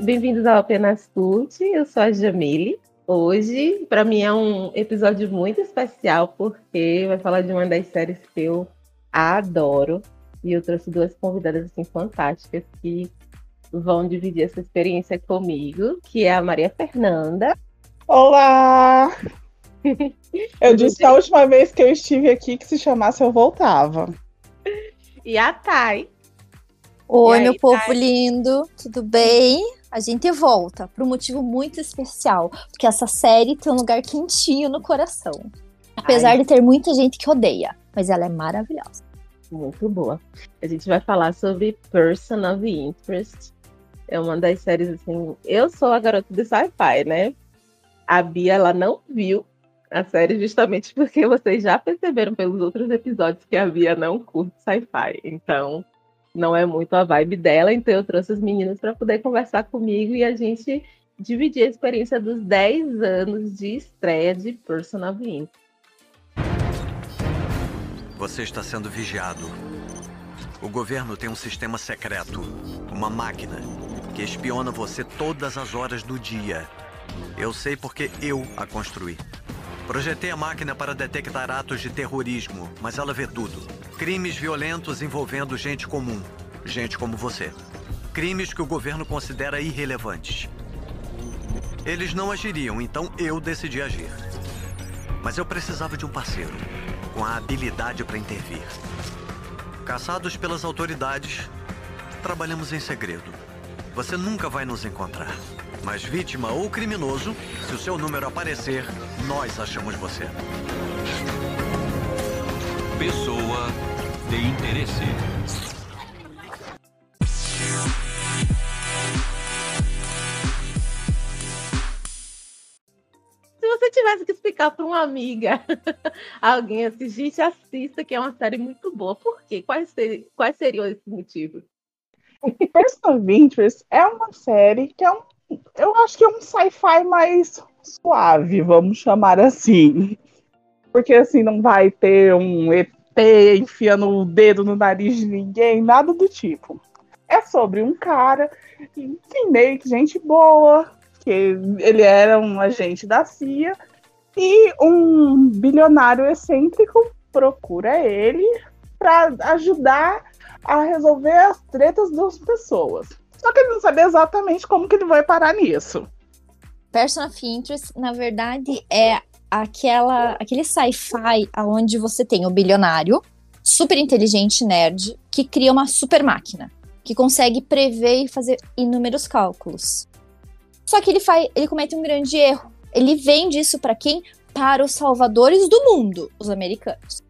bem-vindos ao Apenas Cult. Eu sou a Jamile. Hoje, para mim, é um episódio muito especial porque vai falar de uma das séries que eu adoro. E eu trouxe duas convidadas assim fantásticas que vão dividir essa experiência comigo, que é a Maria Fernanda. Olá! eu disse a última vez que eu estive aqui que se chamasse eu voltava. E a Thay. Oi, aí, meu povo Thay? lindo, tudo bem? A gente volta por um motivo muito especial, porque essa série tem um lugar quentinho no coração. Apesar Ai. de ter muita gente que odeia, mas ela é maravilhosa muito boa. A gente vai falar sobre Person of Interest. É uma das séries assim. Eu sou a garota de sci-fi, né? A Bia ela não viu a série justamente porque vocês já perceberam pelos outros episódios que a Bia não curte sci-fi. Então, não é muito a vibe dela. Então, eu trouxe os meninos para poder conversar comigo e a gente dividir a experiência dos 10 anos de estreia de Person of Interest. Você está sendo vigiado. O governo tem um sistema secreto, uma máquina, que espiona você todas as horas do dia. Eu sei porque eu a construí. Projetei a máquina para detectar atos de terrorismo, mas ela vê tudo. Crimes violentos envolvendo gente comum, gente como você. Crimes que o governo considera irrelevantes. Eles não agiriam, então eu decidi agir. Mas eu precisava de um parceiro com a habilidade para intervir. Caçados pelas autoridades, trabalhamos em segredo. Você nunca vai nos encontrar. Mas vítima ou criminoso, se o seu número aparecer, nós achamos você. Pessoa de interesse. você tivesse que explicar para uma amiga, alguém assim, gente, assista, que é uma série muito boa. Por quê? Quais, ser, quais seriam esses motivos? Person Interest é uma série que é um. Eu acho que é um sci-fi mais suave, vamos chamar assim. Porque assim, não vai ter um ET enfiando o dedo no nariz de ninguém, nada do tipo. É sobre um cara, enfim, meio que gente boa, que ele era um agente da CIA, e um bilionário excêntrico procura ele para ajudar a resolver as tretas das pessoas. Só que ele não sabe exatamente como que ele vai parar nisso. Person of Interest, na verdade, é aquela aquele sci-fi onde você tem o bilionário, super inteligente nerd, que cria uma super máquina, que consegue prever e fazer inúmeros cálculos. Só que ele, faz, ele comete um grande erro. Ele vende isso para quem? Para os salvadores do mundo, os americanos.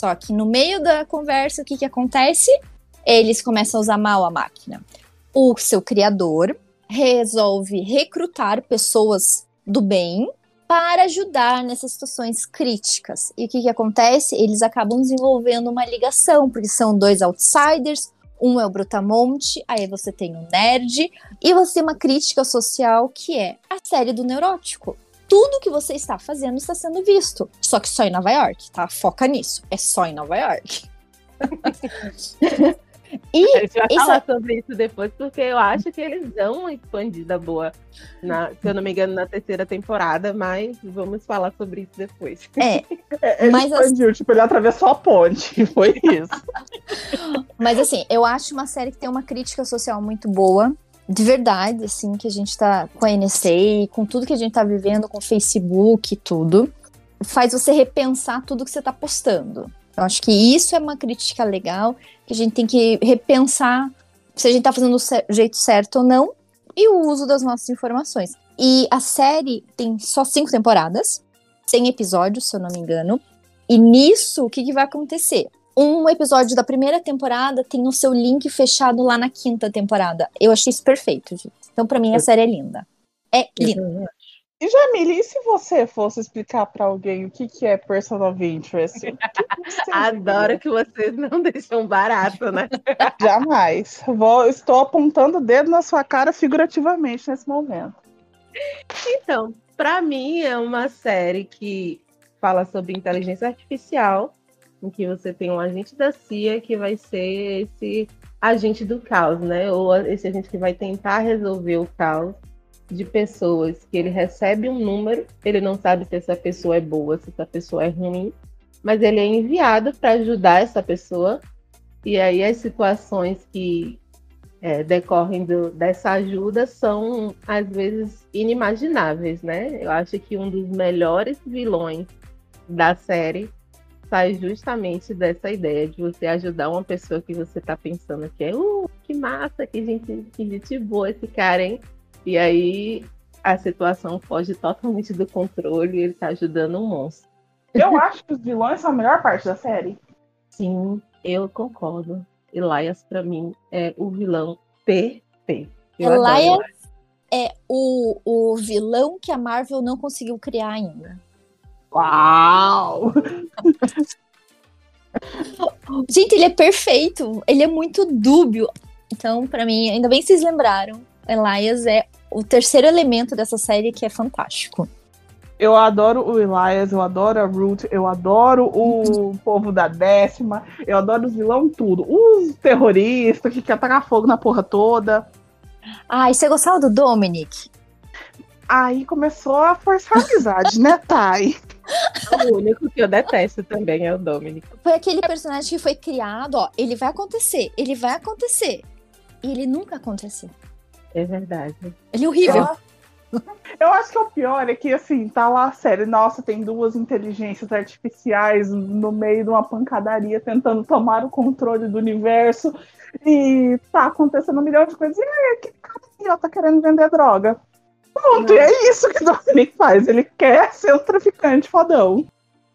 Só que no meio da conversa, o que, que acontece? Eles começam a usar mal a máquina. O seu criador resolve recrutar pessoas do bem para ajudar nessas situações críticas. E o que, que acontece? Eles acabam desenvolvendo uma ligação, porque são dois outsiders, um é o Brutamonte, aí você tem o Nerd, e você tem uma crítica social que é a série do neurótico. Tudo que você está fazendo está sendo visto. Só que só em Nova York, tá? Foca nisso. É só em Nova York. E a gente vai isso... falar sobre isso depois, porque eu acho que eles dão uma expandida boa, na, se eu não me engano, na terceira temporada, mas vamos falar sobre isso depois. É, é ele mas expandiu, assim... tipo, ele atravessou a ponte, foi isso. mas assim, eu acho uma série que tem uma crítica social muito boa, de verdade, assim, que a gente tá com a NSA, com tudo que a gente tá vivendo, com o Facebook e tudo, faz você repensar tudo que você tá postando. Eu acho que isso é uma crítica legal, que a gente tem que repensar se a gente está fazendo do jeito certo ou não, e o uso das nossas informações. E a série tem só cinco temporadas, 100 episódios, se eu não me engano. E nisso, o que, que vai acontecer? Um episódio da primeira temporada tem o seu link fechado lá na quinta temporada. Eu achei isso perfeito, gente. Então, para mim, a série é linda. É linda. E Jamile, e se você fosse explicar para alguém o que, que é person of interest? Que que Adoro que vocês não deixam barato, né? Jamais. Vou, estou apontando o dedo na sua cara figurativamente nesse momento. Então, para mim é uma série que fala sobre inteligência artificial, em que você tem um agente da CIA que vai ser esse agente do caos, né? Ou esse agente que vai tentar resolver o caos de pessoas que ele recebe um número, ele não sabe se essa pessoa é boa, se essa pessoa é ruim, mas ele é enviado para ajudar essa pessoa. E aí as situações que é, decorrem do, dessa ajuda são às vezes inimagináveis, né? Eu acho que um dos melhores vilões da série sai justamente dessa ideia de você ajudar uma pessoa que você está pensando que é, uh, que massa, que gente, que gente boa esse cara, hein? E aí a situação foge totalmente do controle e ele está ajudando um monstro. Eu acho que os vilões são a melhor parte da série. Sim, eu concordo. Elias, para mim, é o vilão perfeito. Eu Elias é o, o vilão que a Marvel não conseguiu criar ainda. Uau! Gente, ele é perfeito. Ele é muito dúbio. Então, para mim, ainda bem que vocês lembraram. Elias é o terceiro elemento dessa série que é fantástico. Eu adoro o Elias, eu adoro a Ruth, eu adoro o povo da décima, eu adoro os vilão tudo. Os terroristas que quer tacar fogo na porra toda. Ah, e você gostava do Dominic? Aí começou a forçar a amizade, né, Thay? O único que eu detesto também é o Dominic. Foi aquele personagem que foi criado, ó, ele vai acontecer, ele vai acontecer. E ele nunca aconteceu. É verdade. Ele é horrível. Eu acho que o pior é que, assim, tá lá a série. Nossa, tem duas inteligências artificiais no meio de uma pancadaria tentando tomar o controle do universo. E tá acontecendo um milhão de coisas. E aí, aquele cara aqui, ó, tá querendo vender droga. Pronto, e é isso que o Dominic faz. Ele quer ser um traficante fodão.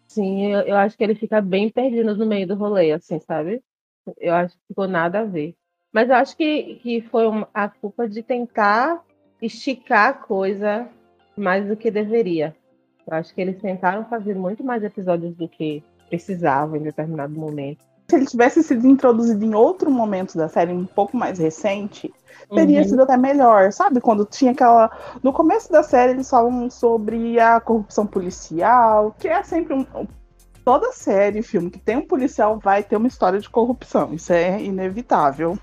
Sim, eu, eu acho que ele fica bem perdido no meio do rolê, assim, sabe? Eu acho que ficou nada a ver. Mas eu acho que, que foi uma, a culpa de tentar esticar a coisa mais do que deveria. Eu acho que eles tentaram fazer muito mais episódios do que precisavam em determinado momento. Se ele tivesse sido introduzido em outro momento da série, um pouco mais recente, teria Uhum. sido até melhor. Sabe? Quando tinha aquela. No começo da série, eles falam sobre a corrupção policial, que é sempre um. Toda série, filme que tem um policial vai ter uma história de corrupção. Isso é inevitável.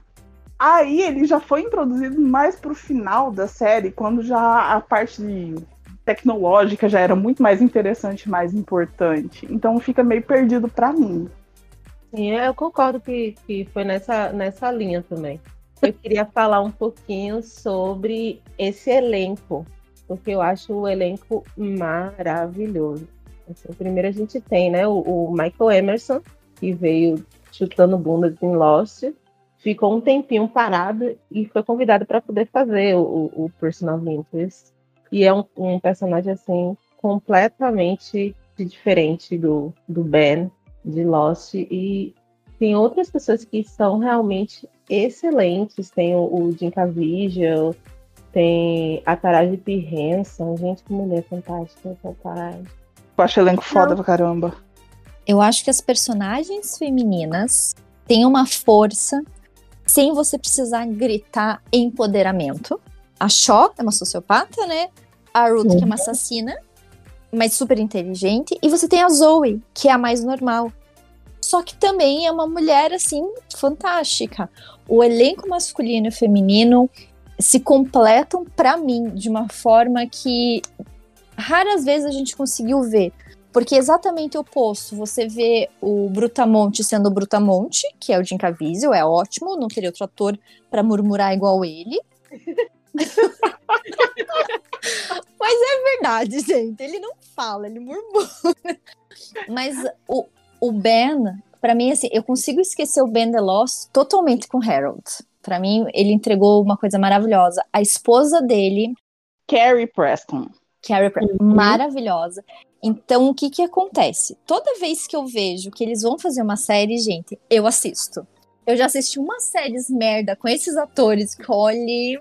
Aí ele já foi introduzido mais pro final da série, quando já a parte tecnológica já era muito mais interessante, mais importante. Então fica meio perdido pra mim. Sim, eu concordo que, que foi nessa, nessa linha também. Eu queria falar um pouquinho sobre esse elenco, porque eu acho o elenco maravilhoso. Assim, primeiro a gente tem né, o, o Michael Emerson, que veio chutando bundas em Lost, ficou um tempinho parado e foi convidado para poder fazer o, o, Personal Interest. E é um, um personagem assim completamente diferente do, do Ben de Lost e tem outras pessoas que são realmente excelentes. Tem o, o Jim Caviezel, tem a Taraji P. Henson. Gente, que mulher fantástica essa Taraji. Eu acho elenco foda pra caramba. Eu acho que as personagens femininas têm uma força sem você precisar gritar empoderamento. A Shaw é uma sociopata, né? A Ruth, que é uma assassina, mas super inteligente. E você tem a Zoe, que é a mais normal. Só que também é uma mulher, assim, fantástica. O elenco masculino e feminino se completam, para mim, de uma forma que raras vezes a gente conseguiu ver. Porque é exatamente o oposto. Você vê o Brutamonte sendo o Brutamonte, que é o Jim Caviezel, é ótimo, não teria outro ator para murmurar igual ele. Mas é verdade, gente. Ele não fala, ele murmura. Mas o, o Ben, para mim, assim, eu consigo esquecer o Ben The Lost totalmente com Harold. Para mim, ele entregou uma coisa maravilhosa. A esposa dele, Carrie Preston. Carrie Preston, maravilhosa. Então, o que que acontece? Toda vez que eu vejo que eles vão fazer uma série, gente, eu assisto. Eu já assisti umas séries merda com esses atores que, olhe,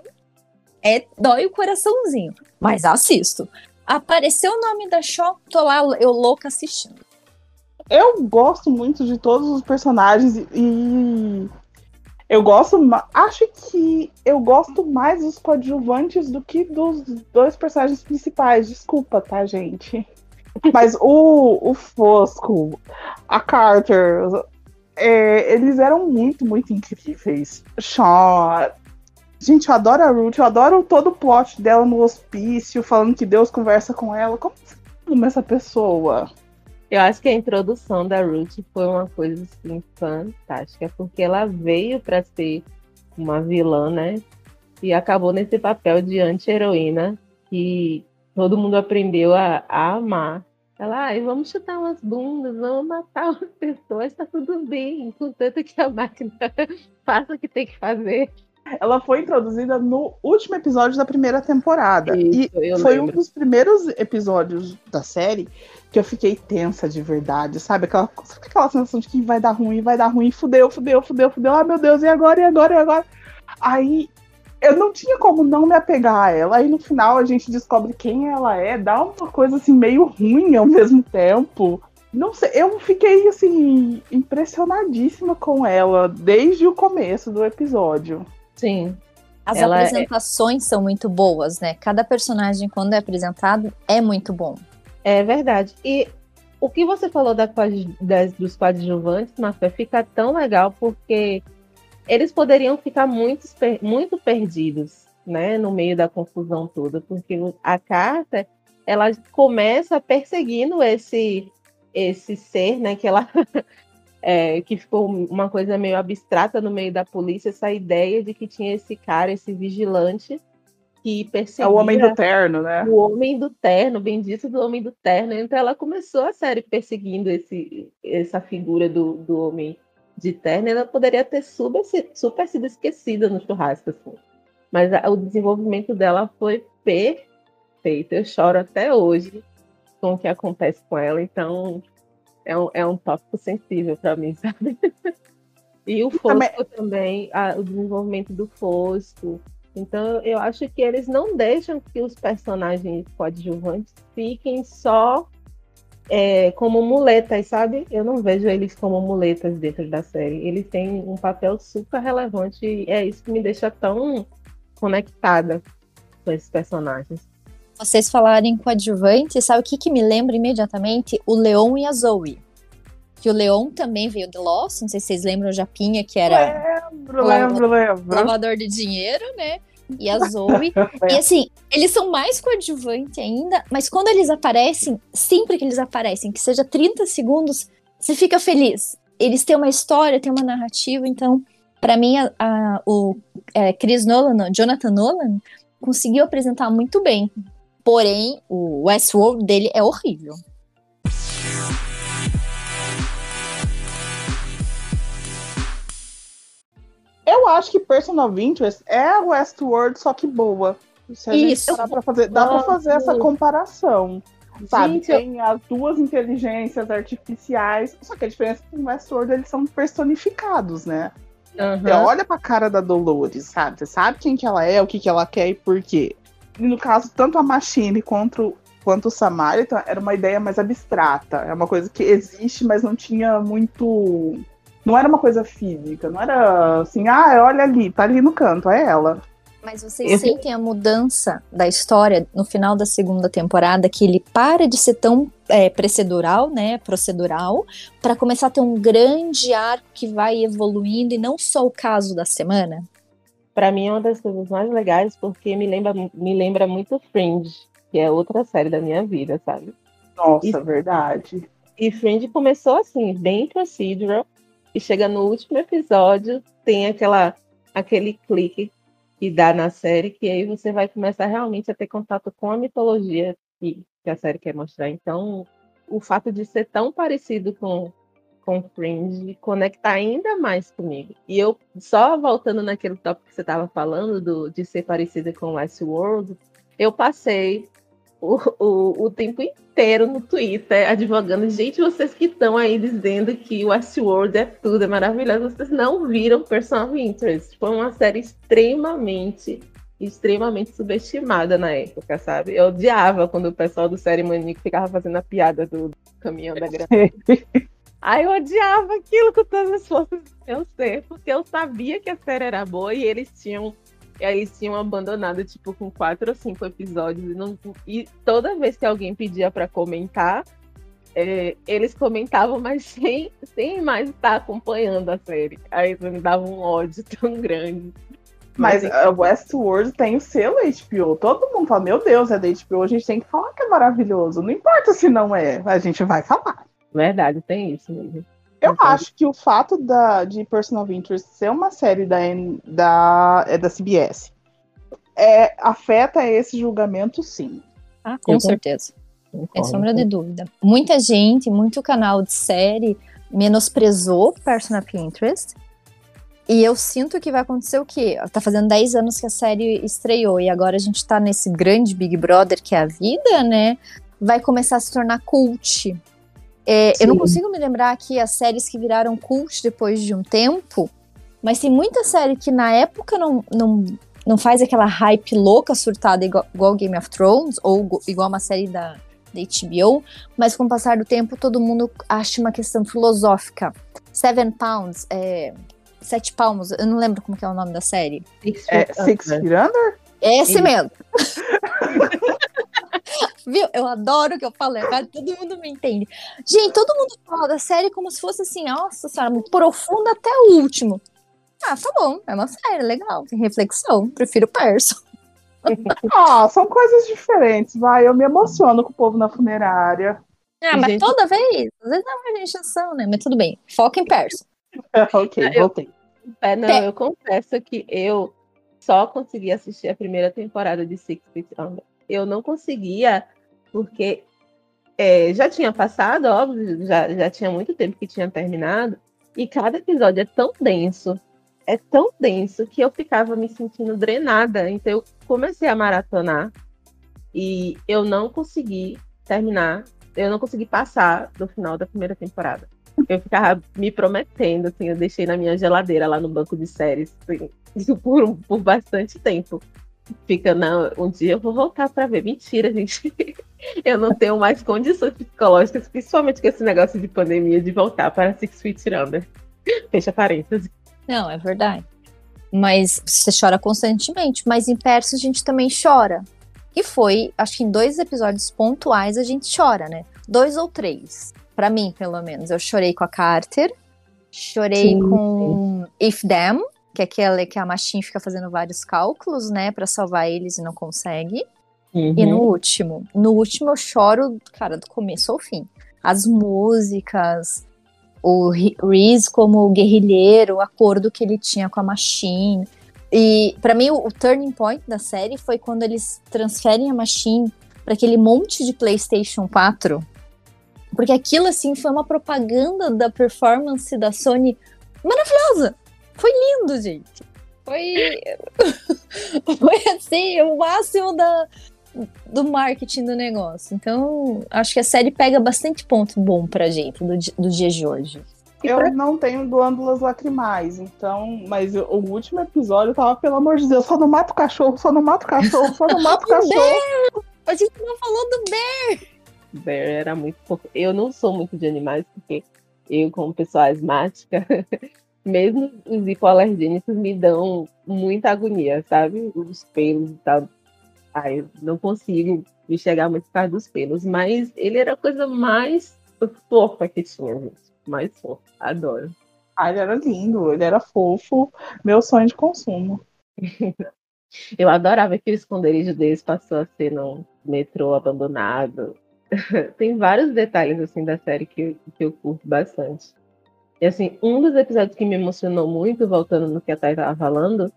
é, dói o coraçãozinho. Mas assisto. Apareceu o nome da Shaw, tô lá, eu louca assistindo. Eu gosto muito de todos os personagens e eu gosto, acho que eu gosto mais dos coadjuvantes do que dos dois personagens principais. Desculpa, tá, gente? Mas o, o Fosco, a Carter, é, eles eram muito, muito incríveis. Sean. Gente, eu adoro a Ruth, eu adoro todo o plot dela no hospício, falando que Deus conversa com ela. Como você essa pessoa? Eu acho que a introdução da Ruth foi uma coisa assim, fantástica, porque ela veio para ser uma vilã, né? E acabou nesse papel de anti-heroína que todo mundo aprendeu a, a amar. Ela, ai, vamos chutar umas bundas, vamos matar umas pessoas, tá tudo bem, contanto que a máquina faça o que tem que fazer. Ela foi introduzida no último episódio da primeira temporada. Isso, e foi lembro. um dos primeiros episódios da série que eu fiquei tensa de verdade, sabe? Aquela, sabe aquela sensação de que vai dar ruim, vai dar ruim, fudeu, fudeu, fudeu, fudeu. Ah, meu Deus, e agora, e agora, e agora? Aí eu não tinha como não me apegar a ela. Aí no final a gente descobre quem ela é, dá uma coisa assim meio ruim ao mesmo tempo. Não sei, eu fiquei assim impressionadíssima com ela desde o começo do episódio. Sim. As Ela é- apresentações são muito boas, né? Cada personagem, quando é apresentado, é muito bom. É verdade. E o que você falou da das- dos coadjuvantes, Mafé, fica tão legal porque eles poderiam ficar muito, muito perdidos, né, no meio da confusão toda, porque a carta ela começa perseguindo esse esse ser, né, que ela é, que ficou uma coisa meio abstrata no meio da polícia, essa ideia de que tinha esse cara, esse vigilante que É perseguia o homem do terno, né? o homem do terno, bendito do homem do terno. Então ela começou a série perseguindo esse, essa figura do, do homem de terno. Ela poderia ter super, super sido esquecida no churrasco, assim. Mas a- o desenvolvimento dela foi perfeito. Eu choro até hoje com o que acontece com ela. Então é um, é um tópico sensível para mim, sabe? E o também- Fosco também, a- o desenvolvimento do Fosco. Então, eu acho que eles não deixam que os personagens coadjuvantes fiquem só é, como muletas, sabe? Eu não vejo eles como muletas dentro da série. Eles têm um papel super relevante e é isso que me deixa tão conectada com esses personagens. Vocês falarem coadjuvante, sabe o que, que me lembra imediatamente? O Leon e a Zoe. Que o Leon também veio de Lost, não sei se vocês lembram o Japinha, que era Lembro, lembro, lembro. lavador de dinheiro, né? E a Zoe. e assim, eles são mais coadjuvantes ainda, mas quando eles aparecem, sempre que eles aparecem, que seja 30 segundos, você fica feliz. Eles têm uma história, têm uma narrativa, então, pra mim, a- a- o é, Chris Nolan, não, Jonathan Nolan, conseguiu apresentar muito bem. Porém, o Westworld dele é horrível. Eu acho que Person of Interest é a Westworld, só que boa. Se a gente Isso. parar pra fazer, dá pra fazer essa comparação. Sabe, Gente, eu- tem as duas inteligências artificiais, só que a diferença é que no Westworld eles são personificados, né? Você Aham. olha pra cara da Dolores, sabe? Você sabe quem que ela é, o que que ela quer e por quê. E no caso, tanto a Machine quanto, quanto o Samaritan era uma ideia mais abstrata. É uma coisa que existe, mas não tinha muito. Não era uma coisa física, não era assim, ah, olha ali, tá ali no canto, é ela. Mas vocês Esse- sentem a mudança da história no final da segunda temporada, que ele para de ser tão é, procedural, né, procedural, para começar a ter um grande arco que vai evoluindo e não só o caso da semana? Pra mim é uma das coisas mais legais porque me lembra, me lembra muito Fringe, que é outra série da minha vida, sabe? Nossa, Isso. verdade. E Fringe começou assim, bem procedural, e chega no último episódio, tem aquela aquele clique que dá na série, que aí você vai começar realmente a ter contato com a mitologia que, que a série quer mostrar. Então, o fato de ser tão parecido com com Fringe conecta ainda mais comigo. E eu, só voltando naquele tópico que você estava falando, do, de ser parecida com Westworld, eu passei o, o, o tempo inteiro no Twitter advogando. Gente, vocês que estão aí dizendo que Westworld é tudo, é maravilhoso, vocês não viram Person of Interest. Foi uma série extremamente, extremamente subestimada na época, sabe? Eu odiava quando o pessoal do Série Manico ficava fazendo a piada do caminhão da grana. Aí eu odiava aquilo com todas as forças do meu ser, porque eu sabia que a série era boa e eles tinham eles tinham abandonado, tipo, com quatro ou cinco episódios. E, não- e toda vez que alguém pedia pra comentar, é, eles comentavam, mas sem, sem mais estar acompanhando a série. Aí me dava um ódio tão grande. Mas a Westworld tem o selo HBO. Todo mundo fala, meu Deus, é da HBO, a gente tem que falar que é maravilhoso. Não importa se não é, a gente vai falar. Verdade, tem isso mesmo. Eu Uhum. acho que o fato da, de Personal Interest ser uma série da, N- da, é da CBS é, afeta esse julgamento, sim. Ah, com Eu certeza. Sem Concordo. sombra de dúvida. Muita gente, muito canal de série menosprezou Person of Interest. E eu sinto que vai acontecer o quê? Tá fazendo 10 anos que a série estreou e agora a gente tá nesse grande Big Brother que é a vida, né? Vai começar a se tornar cult. É, eu não consigo me lembrar aqui as séries que viraram cult depois de um tempo, mas tem muita série que na época não, não, não faz aquela hype louca, surtada, igual, igual Game of Thrones, ou igual uma série da, da HBO, mas com o passar do tempo todo mundo acha uma questão filosófica. Seven Pounds, é, Sete Palmos, eu não lembro como que é o nome da série. Six É Six Under. Feet Under? Esse mesmo. Viu? Eu adoro o que eu falo, agora todo mundo me entende. Gente, todo mundo fala da série como se fosse assim, nossa senhora, profunda até o último. Ah, tá bom, é uma série legal, tem reflexão, prefiro Perso. Ah, são coisas diferentes, vai. Eu me emociono com o povo na funerária. Ah, mas Gente- toda vez, às vezes é uma injeção, né? Mas tudo bem, foca em Perso. ok, Eu- voltei. É, não, eu confesso que eu só consegui assistir a primeira temporada de Six Feet Under. Eu não conseguia, porque é, já tinha passado, óbvio, já, já tinha muito tempo que tinha terminado, e cada episódio é tão denso, é tão denso, que eu ficava me sentindo drenada. Então eu comecei a maratonar e eu não consegui terminar, eu não consegui passar do final da primeira temporada. Eu ficava me prometendo, assim, eu deixei na minha geladeira lá no banco de séries, assim, por, por bastante tempo. Fica, não, um dia eu vou voltar pra ver. Mentira, gente. Eu não tenho mais condições psicológicas, principalmente com esse negócio de pandemia, de voltar para Six Feet Under. Fecha parênteses. Não, é verdade. Mas você chora constantemente, mas em Perso a gente também chora. E foi, acho que em dois episódios pontuais a gente chora, né? Dois ou três. Pra mim, pelo menos. Eu chorei com a Carter, chorei Sim, com If Them, que é aquela que a Machine fica fazendo vários cálculos, né, Pra salvar eles e não consegue. E no último, no último eu choro, cara, do começo ao fim. As músicas, o Reese como guerrilheiro, o acordo que ele tinha com a Machine. E pra mim o, o turning point da série foi quando eles transferem a Machine para aquele monte de PlayStation 4. Porque aquilo assim foi uma propaganda da performance da Sony maravilhosa. Foi lindo, gente. Foi foi assim, o máximo da do marketing do negócio. Então, acho que a série pega bastante ponto bom pra gente do, do dia de hoje. Eu não tenho glândulas lacrimais, então, mas eu- o último episódio eu tava, pelo amor de Deus, só não mato o cachorro, só não mato o cachorro, só não mato o cachorro. A gente não falou do Bear era muito pouco. Eu não sou muito de animais, porque eu, como pessoa asmática, mesmo os hipoalergênicos me dão muita agonia, sabe? Os pelos e tal. Ai, eu não consigo me chegar muito causa dos pelos, mas ele era a coisa mais fofa que tinha, gente. Mais fofa. Adoro. Ah, ele era lindo, ele era fofo, meu sonho de consumo. Eu adorava que o esconderijo deles passou a ser num metrô abandonado. Tem vários detalhes assim da série que, que eu curto bastante. E assim, um dos episódios que me emocionou muito, voltando no que a Thay estava falando,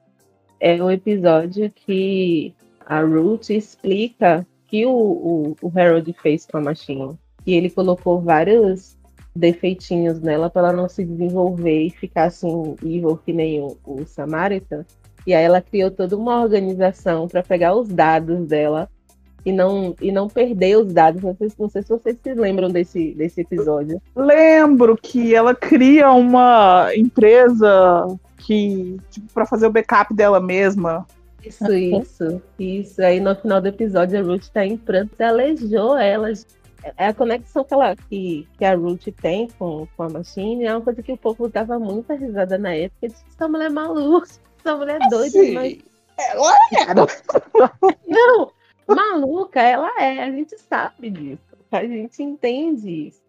é o episódio que a Ruth explica que o, o, o Harold fez com a Machine. E ele colocou vários defeitinhos nela para ela não se desenvolver e ficar assim, evil que nem o, o Samaritan. E aí ela criou toda uma organização para pegar os dados dela e não, e não perder os dados. Não sei, não sei se vocês se lembram desse, desse episódio. Lembro que ela cria uma empresa que, tipo, pra fazer o backup dela mesma. Isso, isso, isso. Aí no final do episódio a Ruth tá em prantos e aleijou ela. É a conexão que, ela, que, que a Ruth tem com, com a Machine é uma coisa que o povo dava muita risada na época. Disse, essa mulher é maluca, essa mulher é doida, Sim, mas Ela era. Não, maluca, ela é, a gente sabe disso, a gente entende isso.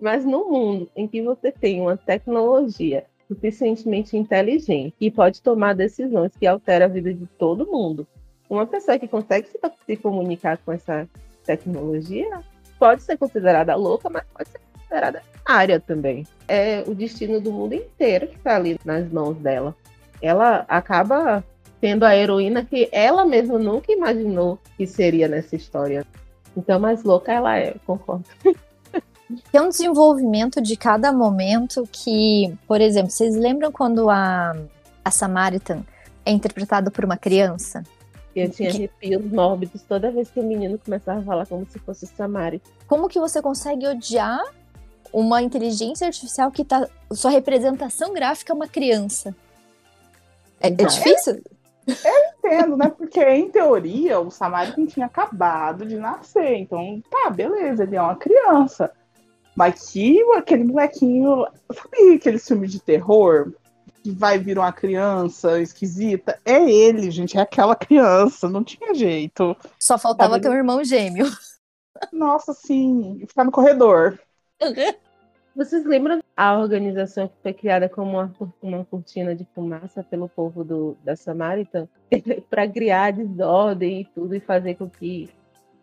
Mas no mundo em que você tem uma tecnologia suficientemente inteligente que pode tomar decisões que alteram a vida de todo mundo, uma pessoa que consegue se, se comunicar com essa tecnologia pode ser considerada louca, mas pode ser considerada área também. É o destino do mundo inteiro que está ali nas mãos dela. Ela acaba sendo a heroína que ela mesma nunca imaginou que seria nessa história. Então, mais louca ela é, concordo. Tem um desenvolvimento de cada momento que, por exemplo, vocês lembram quando a, a Samaritan é interpretada por uma criança? Eu tinha arrepios mórbidos toda vez que o menino começava a falar como se fosse Samaritan. Como que você consegue odiar uma inteligência artificial que tá. Sua representação gráfica é uma criança? É, é difícil? Entendo, né? Porque em teoria o Samaritan tinha acabado de nascer. Então, tá, beleza, ele é uma criança. Mas que aquele molequinho. Sabe aquele filme de terror? Que vai vir uma criança esquisita? É ele, gente, é aquela criança, não tinha jeito. Só faltava ter um irmão gêmeo. Nossa, sim, ficar no corredor. Vocês lembram a organização que foi criada como uma, uma cortina de fumaça pelo povo do, da Samarita para criar desordem e tudo e fazer com que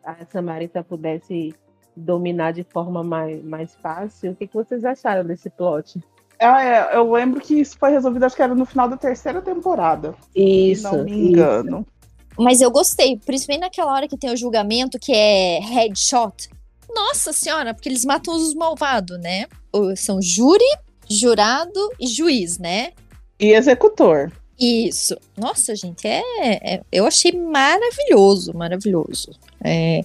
a Samarita pudesse dominar de forma mais, mais fácil? O que, que vocês acharam desse plot? Ah, é, eu lembro que isso foi resolvido, acho que era no final da terceira temporada. Isso. Se não me engano. Isso. Mas eu gostei, principalmente naquela hora que tem o julgamento, que é headshot. Nossa senhora, porque eles matam os malvados, né? São júri, jurado e juiz, né? E executor. Isso. Nossa, gente, é, é eu achei maravilhoso, maravilhoso. É,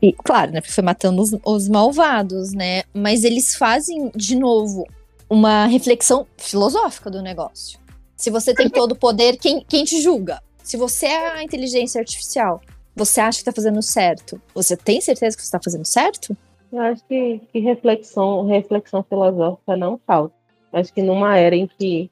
e, claro, né? Foi matando os, os malvados, né? Mas eles fazem, de novo, uma reflexão filosófica do negócio. Se você tem todo o poder, quem, quem te julga? Se você é a inteligência artificial, você acha que está fazendo certo? Você tem certeza que você está fazendo certo? Eu acho que, que, reflexão, reflexão filosófica não falta. Acho que numa era em que,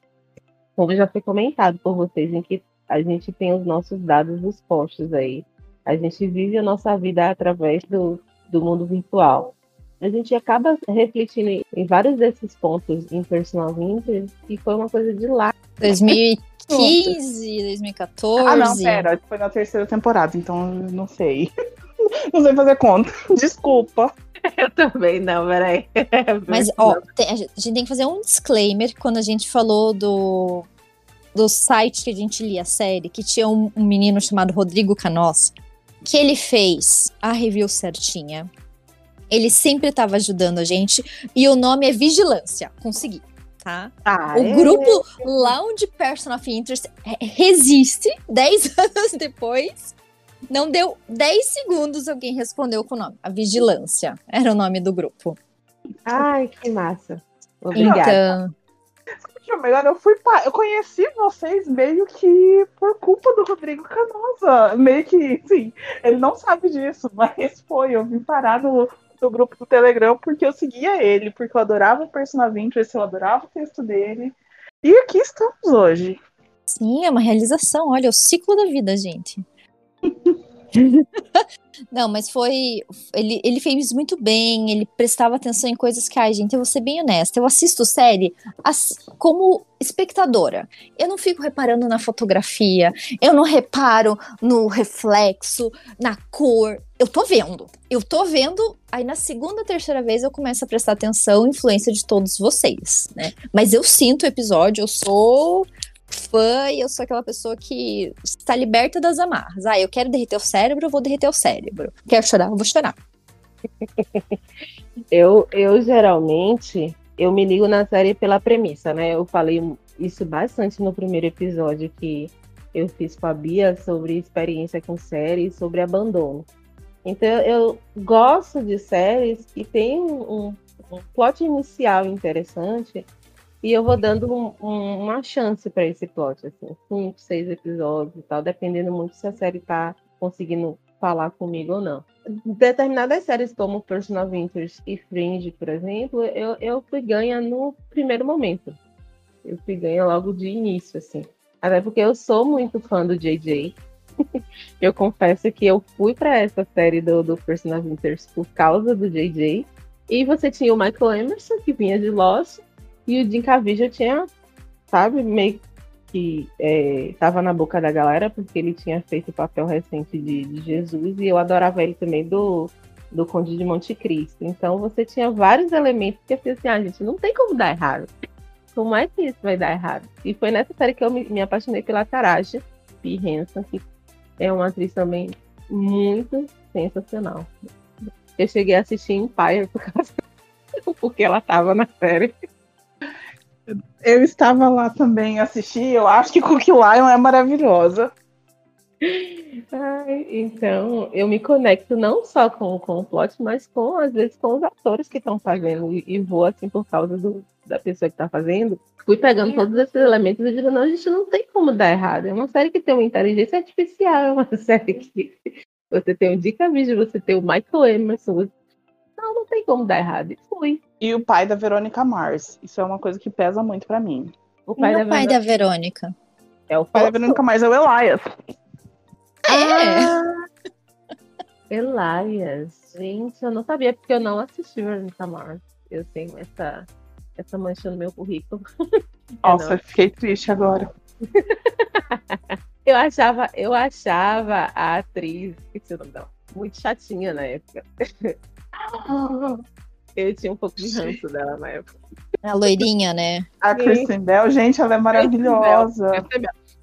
como já foi comentado por vocês, em que a gente tem os nossos dados expostos aí, a gente vive a nossa vida através do, do mundo virtual. A gente acaba refletindo em vários desses pontos em Personal Winter e foi uma coisa de lá. 2015, 2014. Ah, não, pera, foi na terceira temporada, então não sei. Não sei fazer conta. Desculpa. Eu também não, peraí. Mas, ó, tem, a gente tem que fazer um disclaimer quando a gente falou do, do site que a gente lia a série, que tinha um, um menino chamado Rodrigo Canossa, que ele fez a review certinha. Ele sempre estava ajudando a gente. E o nome é Vigilância. Consegui. Tá? Ah, o é? grupo Lounge Person of Interest resiste 10 anos depois não deu 10 segundos, alguém respondeu com o nome. A Vigilância era o nome do grupo. Ai, que massa. Obrigada. Então, o melhor, eu fui pa... eu conheci vocês meio que por culpa do Rodrigo Canosa. Meio que, sim, ele não sabe disso, mas foi, eu vim parar no, no grupo do Telegram porque eu seguia ele, porque eu adorava o Persona 20, eu adorava o texto dele. E aqui estamos hoje. sim, é uma realização. Olha, é o ciclo da vida, gente. Não, mas foi. Ele, ele fez muito bem, ele prestava atenção em coisas que, ai, gente, eu vou ser bem honesta. Eu assisto série assim, como espectadora. Eu não fico reparando na fotografia, eu não reparo no reflexo, na cor. Eu tô vendo. Eu tô vendo, aí na segunda, terceira vez eu começo a prestar atenção, influência de todos vocês, né? Mas eu sinto o episódio, eu sou fã e eu sou aquela pessoa que está liberta das amarras. Ah, eu quero derreter o cérebro, eu vou derreter o cérebro. Quero chorar, eu vou chorar. eu, eu geralmente eu me ligo na série pela premissa, né? Eu falei isso bastante no primeiro episódio que eu fiz com a Bia sobre experiência com séries, sobre abandono. Então eu gosto de séries que tem um, um plot inicial interessante e eu vou dando um, um, uma chance para esse plot, assim, cinco, seis episódios e tal, dependendo muito se a série tá conseguindo falar comigo ou não. Determinadas séries como Personal Winters e Fringe, por exemplo, eu, eu fui ganha no primeiro momento. Eu fui ganha logo de início, assim. Até porque eu sou muito fã do JJ. eu confesso que eu fui para essa série do, do Personal Winters por causa do JJ. E você tinha o Michael Emerson, que vinha de Lost, e o Jim Caviezel tinha, sabe, meio que estava na boca da galera, porque ele tinha feito o papel recente de, de Jesus, e eu adorava ele também do, do Conde de Monte Cristo. Então você tinha vários elementos que eu falei assim, ah, gente, não tem como dar errado. Como é que isso vai dar errado? E foi nessa série que eu me, me apaixonei pela Taraji P. Henson, que é uma atriz também muito sensacional. Eu cheguei a assistir Empire por causa porque ela estava na série. Eu estava lá também assisti. Eu acho que Cookie Lion é maravilhosa. Ai, então, eu me conecto não só com, com o plot, mas com, às vezes, com os atores que estão fazendo. E, e vou, assim, por causa do, da pessoa que está fazendo. Fui pegando todos esses elementos e digo, não, a gente não tem como dar errado. É uma série que tem uma inteligência artificial, é uma série que você tem o Dica Vídeo, você tem o Michael Emerson, não, não tem como dar errado. E fui. E o pai da Verônica Mars. Isso é uma coisa que pesa muito para mim. O pai, e da, o pai da Verônica. É o pai da Verônica Mars, é o Elias. É. Ah, Elias. Gente, eu não sabia porque eu não assisti Verônica Mars. Eu tenho essa, essa mancha no meu currículo. Nossa, eu fiquei triste agora. eu achava, eu achava a atriz, esqueci o nome dela, muito chatinha na época. Eu tinha um pouco de ranço dela na época. A loirinha, né? A Kristen Bell, gente, ela é maravilhosa.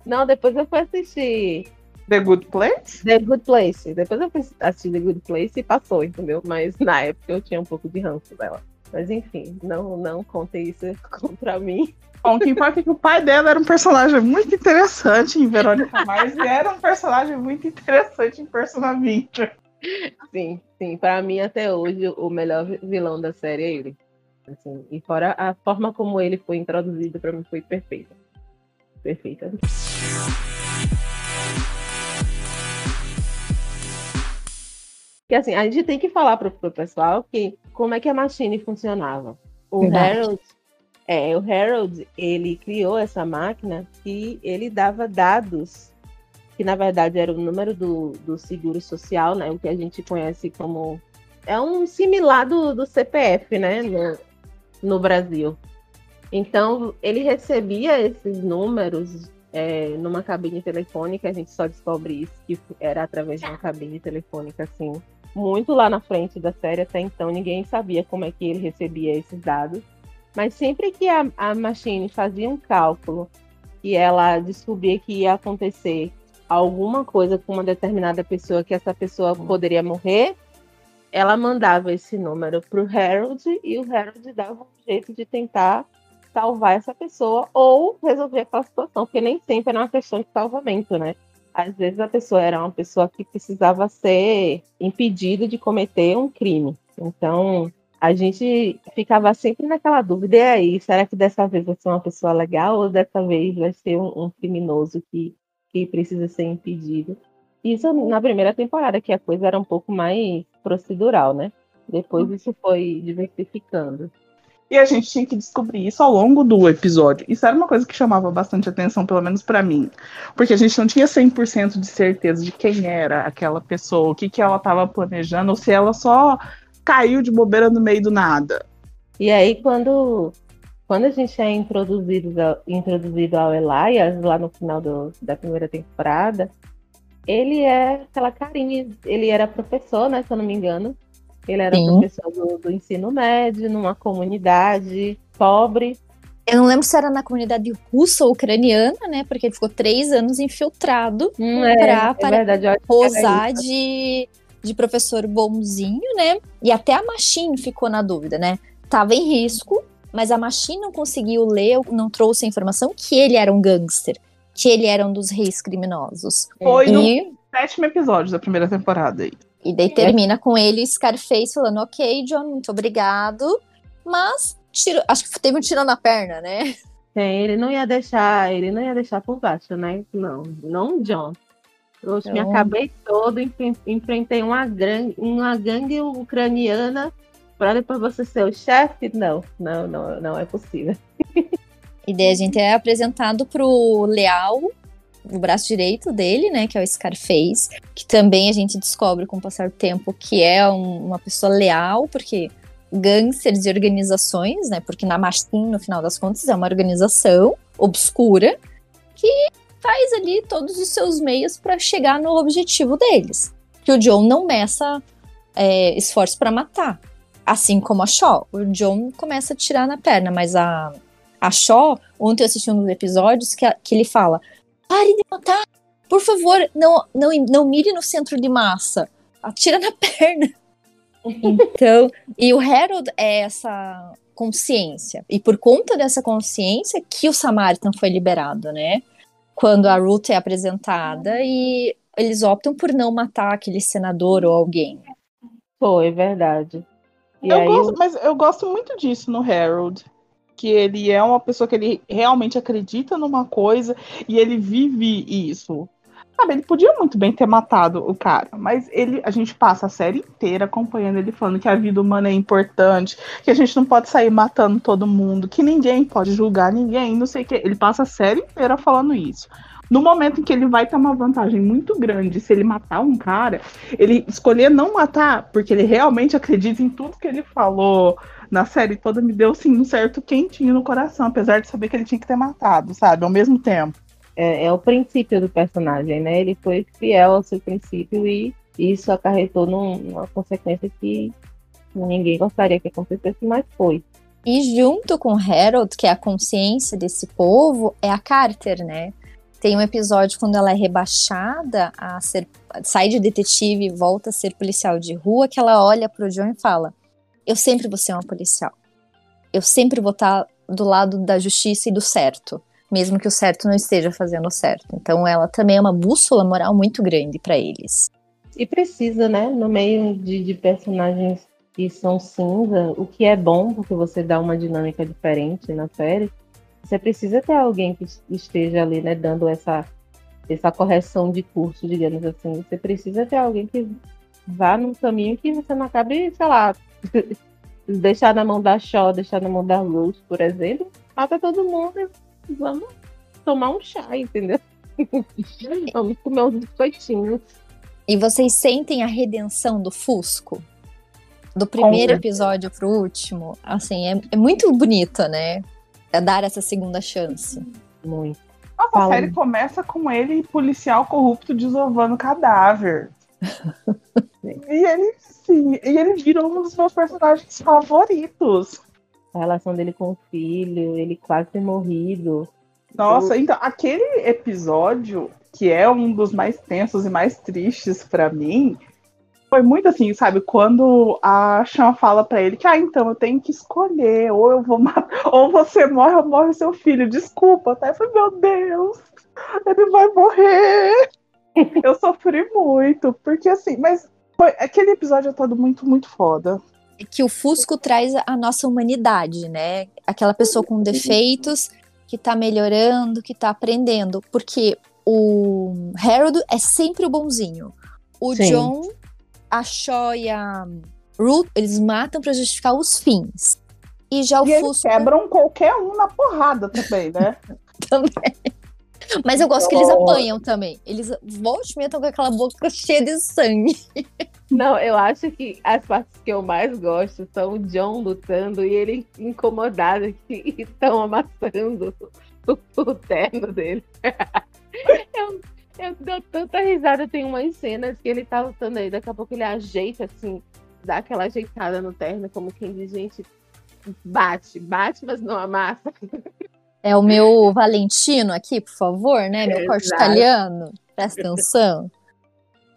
Não, depois eu fui assistir The Good Place? The Good Place. Depois eu fui assistir The Good Place e passou, entendeu? Mas na época eu tinha um pouco de ranço dela. Mas enfim, não, não contem isso contra mim. Bom, o que importa é que o pai dela era um personagem muito interessante em Verônica Mars e era um personagem muito interessante em Persona 20. Sim, sim. Para mim, até hoje, o melhor vilão da série é ele. Assim, e fora a forma como ele foi introduzido, para mim foi perfeita. Perfeita. Que assim, a gente tem que falar pro, pro pessoal que como é que a Machine funcionava. O Verdade. Harold, é, o Harold, ele criou essa máquina que ele dava dados que na verdade era o número do, do seguro social, né? O que a gente conhece como. É um similar do, do CPF, né? No, no Brasil. Então, ele recebia esses números é, numa cabine telefônica, a gente só descobre isso, que era através de uma cabine telefônica, assim, muito lá na frente da série, até então ninguém sabia como é que ele recebia esses dados. Mas sempre que a, a Machine fazia um cálculo e ela descobria que ia acontecer alguma coisa com uma determinada pessoa que essa pessoa poderia morrer, ela mandava esse número para o Harold e o Harold dava um jeito de tentar salvar essa pessoa ou resolver aquela situação, porque nem sempre era uma questão de salvamento, né? Às vezes a pessoa era uma pessoa que precisava ser impedida de cometer um crime. Então, a gente ficava sempre naquela dúvida, e aí, será que dessa vez vai ser uma pessoa legal ou dessa vez vai ser um, um criminoso que que precisa ser impedido. Isso na primeira temporada, que a coisa era um pouco mais procedural, né? Depois uhum. isso foi diversificando. E a gente tinha que descobrir isso ao longo do episódio. Isso era uma coisa que chamava bastante atenção, pelo menos para mim. Porque a gente não tinha 100% de certeza de quem era aquela pessoa, o que, que ela estava planejando, ou se ela só caiu de bobeira no meio do nada. E aí, quando quando a gente é introduzido, introduzido ao Elias, lá no final do, da primeira temporada, ele é aquela carinha, ele era professor, né, se eu não me engano. Ele era Sim. professor do, do ensino médio, numa comunidade pobre. Eu não lembro se era na comunidade russa ou ucraniana, né? Porque ele ficou três anos infiltrado hum, é, pra, é verdade, posar de, de professor bonzinho, né? E até a Machine ficou na dúvida, né? Tava em risco, mas a Machine não conseguiu ler, não trouxe a informação que ele era um gangster, que ele era um dos reis criminosos. Foi e... no sétimo episódio da primeira temporada. Aí. E daí termina com ele e Scarface falando, ok, John, muito obrigado, mas tiro, acho que teve um tiro na perna, né? Sim, ele não ia deixar, ele não ia deixar por baixo, né? Não, não John. Eu então... me acabei todo, enfrentei uma, gran, uma gangue ucraniana para depois você ser o chefe? Não, não, não, não é possível. E daí a gente é apresentado pro Leal, o braço direito dele, né, que é o Scarface, que também a gente descobre com o passar do tempo que é um, uma pessoa leal, porque gangsters e organizações, né? Porque na Mastin, no final das contas, é uma organização obscura que faz ali todos os seus meios para chegar no objetivo deles. Que o John não meça é, esforço para matar. Assim como a Shaw. O John começa a tirar na perna, mas a, a Shaw, ontem eu assisti um dos episódios que, que ele fala: pare de matar, por favor, não, não, não mire no centro de massa, atira na perna. Então, e o Harold é essa consciência. E por conta dessa consciência que o Samaritan foi liberado, né? Quando a Ruth é apresentada e eles optam por não matar aquele senador ou alguém. Foi, verdade. E eu gosto, Mas eu gosto muito disso no Harold. Que ele é uma pessoa que ele realmente acredita numa coisa e ele vive isso. Sabe, ele podia muito bem ter matado o cara, mas ele, a gente passa a série inteira acompanhando ele falando que a vida humana é importante, que a gente não pode sair matando todo mundo, que ninguém pode julgar ninguém, não sei o que. Ele passa a série inteira falando isso. No momento em que ele vai ter uma vantagem muito grande, se ele matar um cara, ele escolher não matar, porque ele realmente acredita em tudo que ele falou na série toda, me deu sim um certo quentinho no coração, apesar de saber que ele tinha que ter matado, sabe? Ao mesmo tempo é, é, o princípio do personagem, né? Ele foi fiel ao seu princípio e isso acarretou num, numa consequência que ninguém gostaria que acontecesse, mas foi. E junto com Harold, que é a consciência desse povo, é a Carter, né? Tem um episódio quando ela é rebaixada a ser sai de detetive e volta a ser policial de rua, que ela olha pro John e fala: "Eu sempre vou ser uma policial. Eu sempre vou estar do lado da justiça e do certo." mesmo que o certo não esteja fazendo o certo. Então ela também é uma bússola moral muito grande para eles. E precisa, né? No meio de, de, personagens que são cinza, o que é bom, porque você dá uma dinâmica diferente na série, você precisa ter alguém que esteja ali, né, dando essa, essa correção de curso, digamos assim. Você precisa ter alguém que vá num caminho que você não acabe, sei lá, deixar na mão da Shaw, deixar na mão da Ruth, por exemplo, mata todo mundo vamos tomar um chá, entendeu? vamos comer uns biscoitinhos. E vocês sentem a redenção do Fusco? Do primeiro episódio pro último? Assim, é, é muito bonita, né? É dar essa segunda chance. Muito. Nossa, Fala. a série começa com ele, policial corrupto, desovando cadáver. e ele, sim, e ele virou um dos meus personagens favoritos a relação dele com o filho, ele quase ter morrido. Nossa, então, aquele episódio, que é um dos mais tensos e mais tristes para mim, foi muito assim, sabe? Quando a Chan fala para ele que, ah, então eu tenho que escolher, ou eu vou matar, ou você morre ou morre seu filho, desculpa, tá? Eu falei, meu Deus, ele vai morrer. eu sofri muito, porque assim, mas foi, aquele episódio é todo muito, muito foda que o Fusco traz a nossa humanidade, né? Aquela pessoa com defeitos que tá melhorando, que tá aprendendo. Porque o Harold é sempre o bonzinho. O Sim. John, a Shaw e a Ruth, eles matam para justificar os fins. E já o e Fusco. Eles quebram qualquer um na porrada também, né? também. Mas eu gosto que eles apanham também. Eles voltam e com aquela boca cheia de sangue. Não, eu acho que as partes que eu mais gosto são o John lutando e ele incomodado que estão amassando o, o terno dele. eu, eu dou tanta risada, tem umas cenas que ele tá lutando aí, daqui a pouco ele ajeita assim, dá aquela ajeitada no terno, como quem diz, gente, bate, bate, mas não amassa. É o meu Valentino aqui, por favor, né? Meu corte italiano. Presta atenção.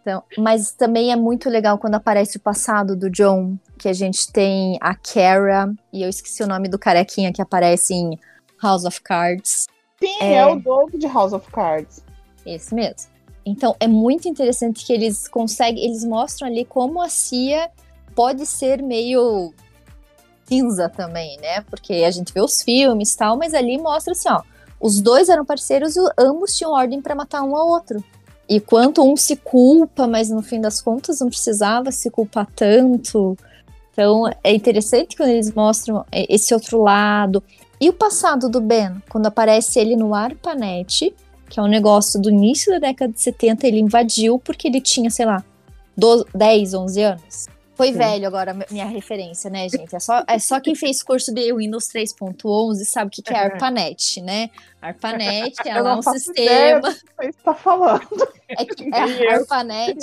Então, mas também é muito legal quando aparece o passado do John, que a gente tem a Kara, e eu esqueci o nome do carequinha que aparece em House of Cards. Sim, é, é o Doug de House of Cards. Esse mesmo. Então é muito interessante que eles conseguem, eles mostram ali como a Cia pode ser meio cinza também, né? Porque a gente vê os filmes e tal, mas ali mostra assim, ó, os dois eram parceiros e ambos tinham ordem para matar um ao outro. E quanto um se culpa, mas no fim das contas não precisava se culpar tanto. Então é interessante quando eles mostram esse outro lado. E o passado do Ben, quando aparece ele no ARPANET, que é um negócio do início da década de 70, ele invadiu porque ele tinha, sei lá, 12, 10, 11 anos. Foi Sim. velho agora minha referência, né, gente? É só, é só quem fez curso de Windows 3.11 sabe o que, que é ARPANET, né? ARPANET é lá um sistema. você está falando. É que a eu. ARPANET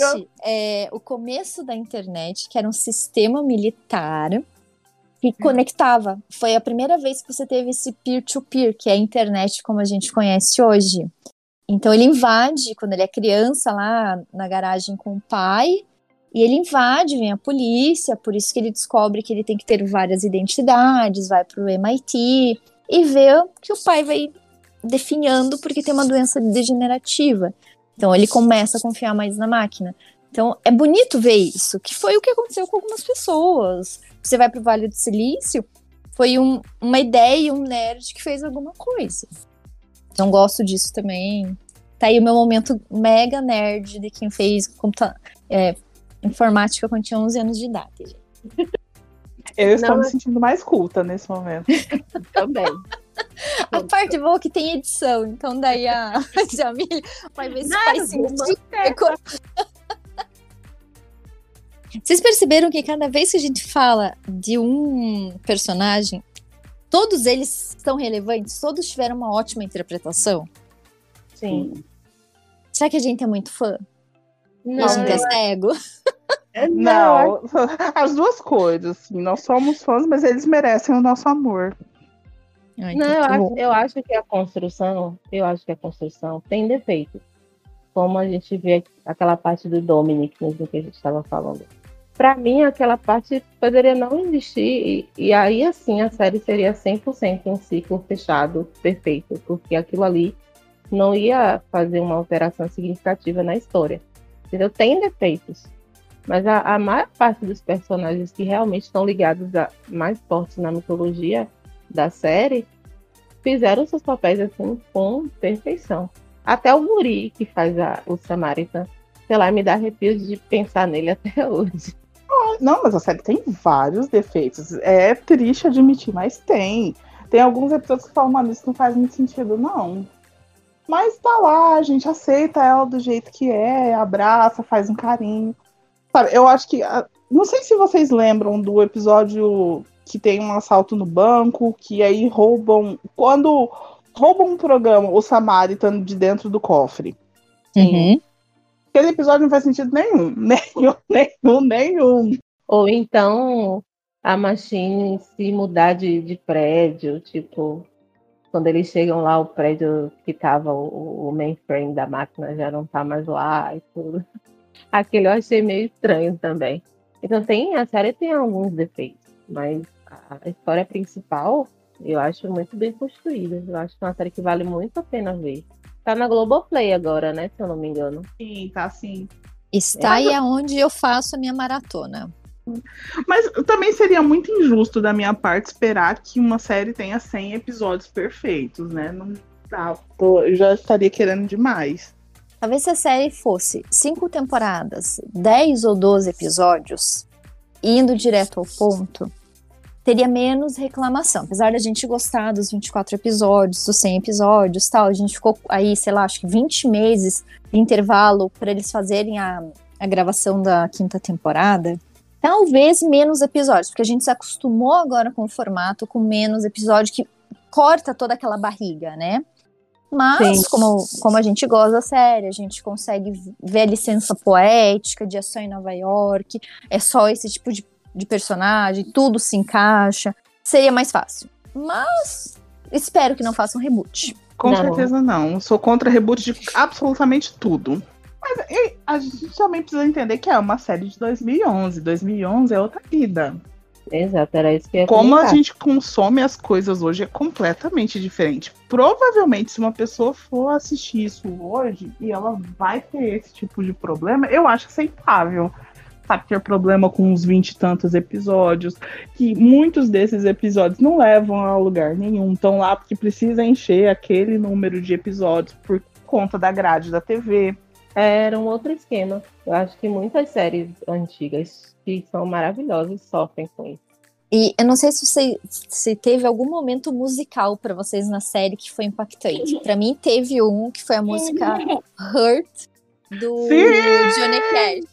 é o começo da internet, que era um sistema militar que conectava. Foi a primeira vez que você teve esse peer-to-peer, que é a internet como a gente conhece hoje. Então ele invade, quando ele é criança, lá na garagem com o pai, e ele invade, vem a polícia, por isso que ele descobre que ele tem que ter várias identidades, vai pro MIT e vê que o pai vai definhando porque tem uma doença degenerativa. Então ele começa a confiar mais na máquina. Então é bonito ver isso, que foi o que aconteceu com algumas pessoas. Você vai pro Vale do Silício, foi um- uma ideia, um nerd que fez alguma coisa. Então gosto disso também. Tá aí o meu momento mega nerd de quem fez computa- é, informática quando tinha 11 anos de idade. Eu estou Não, me sentindo mais culta nesse momento. Também. A parte boa é que tem edição, então daí a Jamile vai ver se faz sentido. Vocês perceberam que cada vez que a gente fala de um personagem, todos eles são relevantes, todos tiveram uma ótima interpretação? Sim. Será que a gente é muito fã? Não, a gente é cego? é- Não, as duas coisas. Assim, nós somos fãs, mas eles merecem o nosso amor. Ai, Não, eu acho, eu acho que a construção, eu acho que a construção tem defeitos. Como a gente vê aquela parte do Dominic, mesmo que a gente estava falando. Para mim, aquela parte poderia não existir, e, e aí, assim, a série seria 100% um ciclo fechado, perfeito, porque aquilo ali não ia fazer uma alteração significativa na história. Entendeu? Tem defeitos, mas a, a maior parte dos personagens que realmente estão ligados a mais fortes na mitologia da série fizeram seus papéis assim com perfeição. Até o Guri, que faz a, o Samaritan, sei lá, me dá arrepios de pensar nele até hoje. Não, mas a série tem vários defeitos. É triste admitir, mas tem. Tem alguns episódios que falam, mano, isso não faz muito sentido, não. Mas tá lá, a gente aceita ela do jeito que é, abraça, faz um carinho. Sabe, eu acho que. a- Não sei se vocês lembram do episódio que tem um assalto no banco, que aí roubam. Quando roubam um programa, o Samaritan de dentro do cofre. Uhum. Aquele episódio não faz sentido nenhum. Nenhum, nenhum, nenhum. Ou então a Machine se mudar de, de prédio, tipo, quando eles chegam lá, o prédio que tava o, o mainframe da máquina já não tá mais lá e tudo. Aquele eu achei meio estranho também. Então tem, a série tem alguns defeitos, mas a história principal eu acho muito bem construída. Eu acho que é uma série que vale muito a pena ver. Tá na Globoplay agora, né? Se eu não me engano. Sim, tá assim. Está aí aonde eu faço a minha maratona. Mas também seria muito injusto da minha parte esperar que uma série tenha 100 episódios perfeitos, né? Não dá. tô- eu já estaria querendo demais. Talvez se a série fosse cinco temporadas, 10 ou 12 episódios, indo direto ao ponto, teria menos reclamação. Apesar da gente gostar dos 24 episódios, dos 100 episódios tal, a gente ficou aí, sei lá, acho que 20 meses de intervalo para eles fazerem a, a gravação da quinta temporada. Talvez menos episódios, porque a gente se acostumou agora com o formato, com menos episódio que corta toda aquela barriga, né? Mas, Sim. como, como a gente gosta da série, a gente consegue ver a licença poética de ação em Nova York, é só esse tipo de, de personagem, tudo se encaixa, seria mais fácil. Mas espero que não façam reboot. Com Não. certeza não. Sou contra reboot de absolutamente tudo. Mas e, a gente também precisa entender que é uma série de 2011. 2011 é outra vida. Exato, era isso que eu ia Como a comentar. gente consome as coisas hoje é completamente diferente. Provavelmente, se uma pessoa for assistir isso hoje e ela vai ter esse tipo de problema, eu acho aceitável. Sabe, ter problema com uns 20 e tantos episódios, que muitos desses episódios não levam a lugar nenhum. Estão lá porque precisa encher aquele número de episódios por conta da grade da TV. Era um outro esquema. Eu acho que muitas séries antigas que são maravilhosas sofrem com isso. E eu não sei se você se teve algum momento musical pra vocês na série que foi impactante. Pra mim teve um que foi a música Hurt do Sim! Johnny Cash.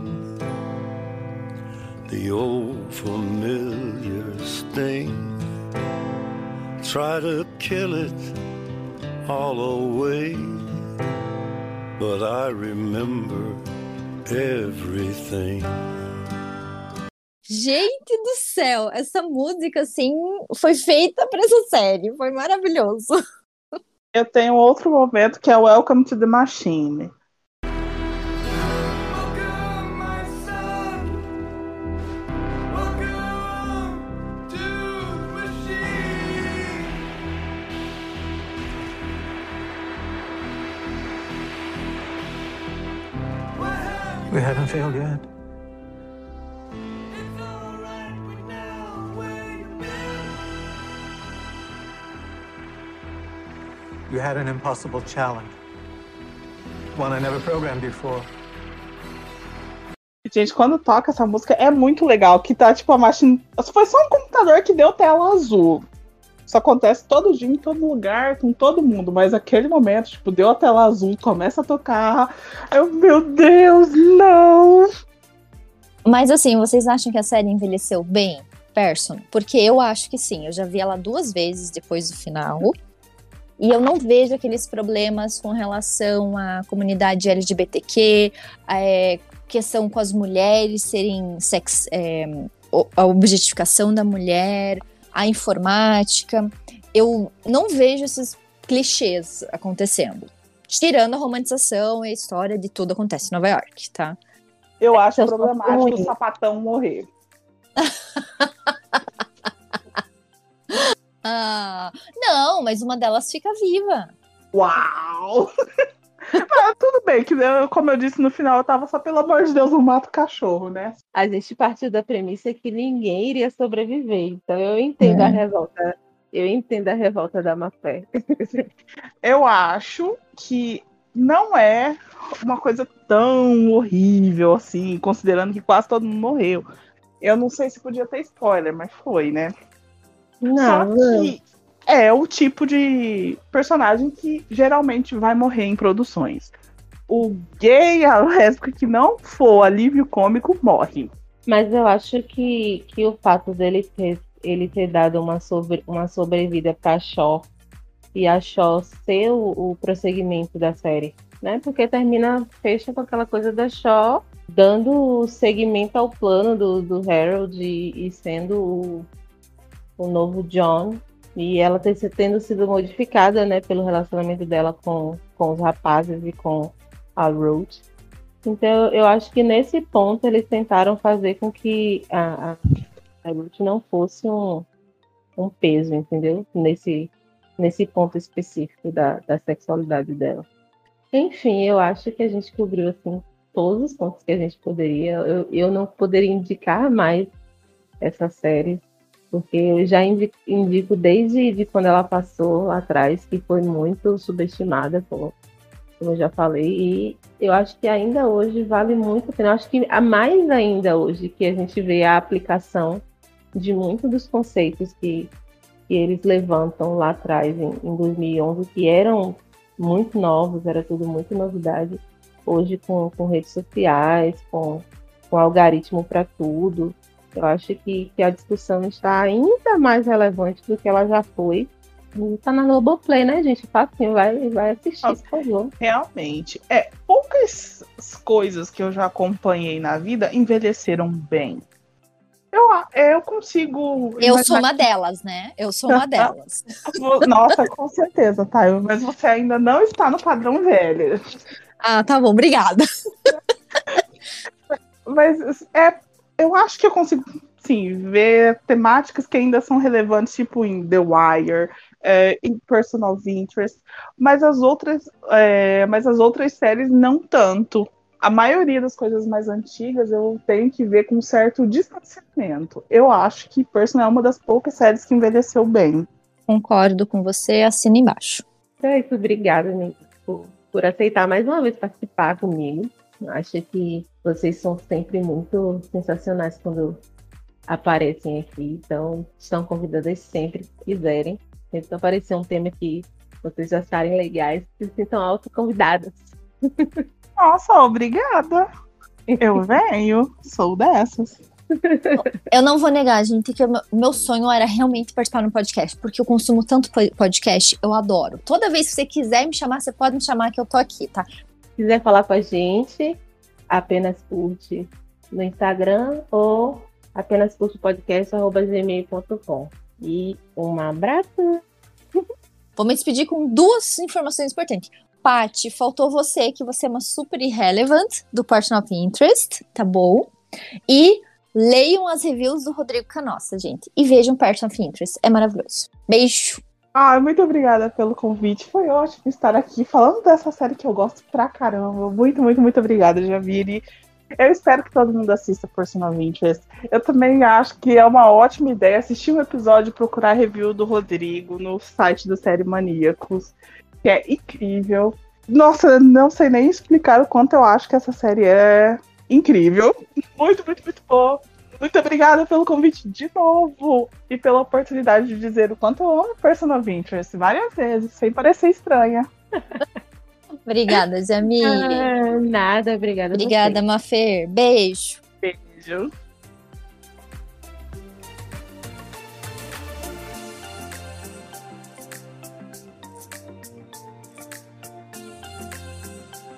the old familiar sting. Try to kill it all away, but I remember everything. Gente do céu, essa música, assim, foi feita para essa série. Foi maravilhoso. Eu tenho outro momento que é Welcome to the Machine. We haven't failed yet. You had an impossible challenge. One I never programmed before. Gente, quando toca essa música é muito legal. Que tá tipo a machine. Foi só um computador que deu tela azul. Isso acontece todo dia, em todo lugar, com todo mundo. Mas aquele momento, tipo, deu a tela azul, começa a tocar. Eu, meu Deus, não! Mas assim, vocês acham que a série envelheceu bem, Person? Porque eu acho que sim. Eu já vi ela duas vezes depois do final. E eu não vejo aqueles problemas com relação à comunidade LGBTQ, é, questão com as mulheres serem sex, é, a objetificação da mulher, a informática. Eu não vejo esses clichês acontecendo. Tirando a romantização e a história de tudo acontece em Nova York, tá? Eu acho problemático o sapatão morrer. Ah, não, mas uma delas fica viva. Uau! Mas tudo bem, que eu- como eu disse no final, eu tava só, pelo amor de Deus, não mata o cachorro, né? A gente partiu da premissa que ninguém iria sobreviver. Então eu entendo a É. revolta. Eu entendo a revolta da Mafé. Eu acho que não é uma coisa tão horrível assim, considerando que quase todo mundo morreu. Eu não sei se podia ter spoiler, mas foi, né? Não, Só que é o tipo de personagem que geralmente vai morrer em produções. O gay, a lésbica que não for alívio cômico, morre. Mas eu acho que, que o fato dele ter, ele ter dado uma, sobre, uma sobrevida pra Shaw e a Shaw ser o, o prosseguimento da série, né? Porque termina, fecha com aquela coisa da Shaw dando seguimento ao plano do, do Harold e, e sendo o, o novo John. E ela se- tendo sido modificada, né, pelo relacionamento dela com, com os rapazes e com a Ruth. Então, eu acho que nesse ponto eles tentaram fazer com que a, a, a Ruth não fosse um, um peso, entendeu? Nesse, nesse ponto específico da, da sexualidade dela. Enfim, eu acho que a gente cobriu assim, todos os pontos que a gente poderia. Eu, eu não poderia indicar mais essa série, porque eu já indi- indico desde de quando ela passou lá atrás, que foi muito subestimada, como, como eu já falei, e eu acho que ainda hoje vale muito a pena. Eu acho que a mais ainda hoje que a gente vê a aplicação de muitos dos conceitos que, que eles levantam lá atrás, em, em 2011, que eram muito novos, era tudo muito novidade. Hoje, com, com redes sociais, com, com algoritmo para tudo, eu acho que, que a discussão está ainda mais relevante do que ela já foi. E tá na Globoplay, né, gente? Facinho, vai, vai assistir, por favor. Realmente. É, poucas coisas que eu já acompanhei na vida envelheceram bem. Eu, eu consigo. Eu sou uma delas, né? Eu sou uma delas. Nossa, com certeza, tá? Mas você ainda não está no padrão velho. Ah, tá bom, obrigada. Mas é, eu acho que eu consigo, sim, ver temáticas que ainda são relevantes, tipo em The Wire, é, em Personal Interest, mas as outras, é, mas as outras séries não tanto. a maioria das coisas mais antigas eu tenho que ver com um certo distanciamento. Eu acho que Person é uma das poucas séries que envelheceu bem. Concordo com você, assina embaixo. Então é isso, obrigada, amigo, por, por aceitar mais uma vez participar comigo. Acho que vocês são sempre muito sensacionais quando aparecem aqui, então estão convidadas sempre que quiserem. Sempre aparecer um tema que vocês acharem legais, se sintam autoconvidadas. Nossa, obrigada. Eu venho, sou dessas. Eu não vou negar, gente, que o meu- meu sonho era realmente participar no podcast, porque eu consumo tanto po- podcast, eu adoro. Toda vez que você quiser me chamar, você pode me chamar que eu tô aqui, tá? Se quiser falar com a gente, apenas curte no Instagram ou apenas curte podcast.gmail.com. E um abraço. Vou me despedir com duas informações importantes. Paty, faltou você, que você é uma super irrelevant do Person of Interest, tá bom? E leiam as reviews do Rodrigo Canossa, gente. E vejam Person of Interest, é maravilhoso. Beijo! Ah, muito obrigada pelo convite. Foi ótimo estar aqui falando dessa série que eu gosto pra caramba. Muito, muito, muito obrigada, Javiri. Eu espero que todo mundo assista of Interest. Eu também acho que é uma ótima ideia assistir um episódio e procurar review do Rodrigo no site do Série Maníacos, que é incrível. Nossa, não sei nem explicar o quanto eu acho que essa série é incrível. Muito, muito, muito boa. Muito obrigada pelo convite de novo e pela oportunidade de dizer o quanto eu amo Person of Interest várias vezes, sem parecer estranha. Obrigada, Jamile. Ah, nada, obrigada. a Obrigada. Mafer. Beijo. Beijo.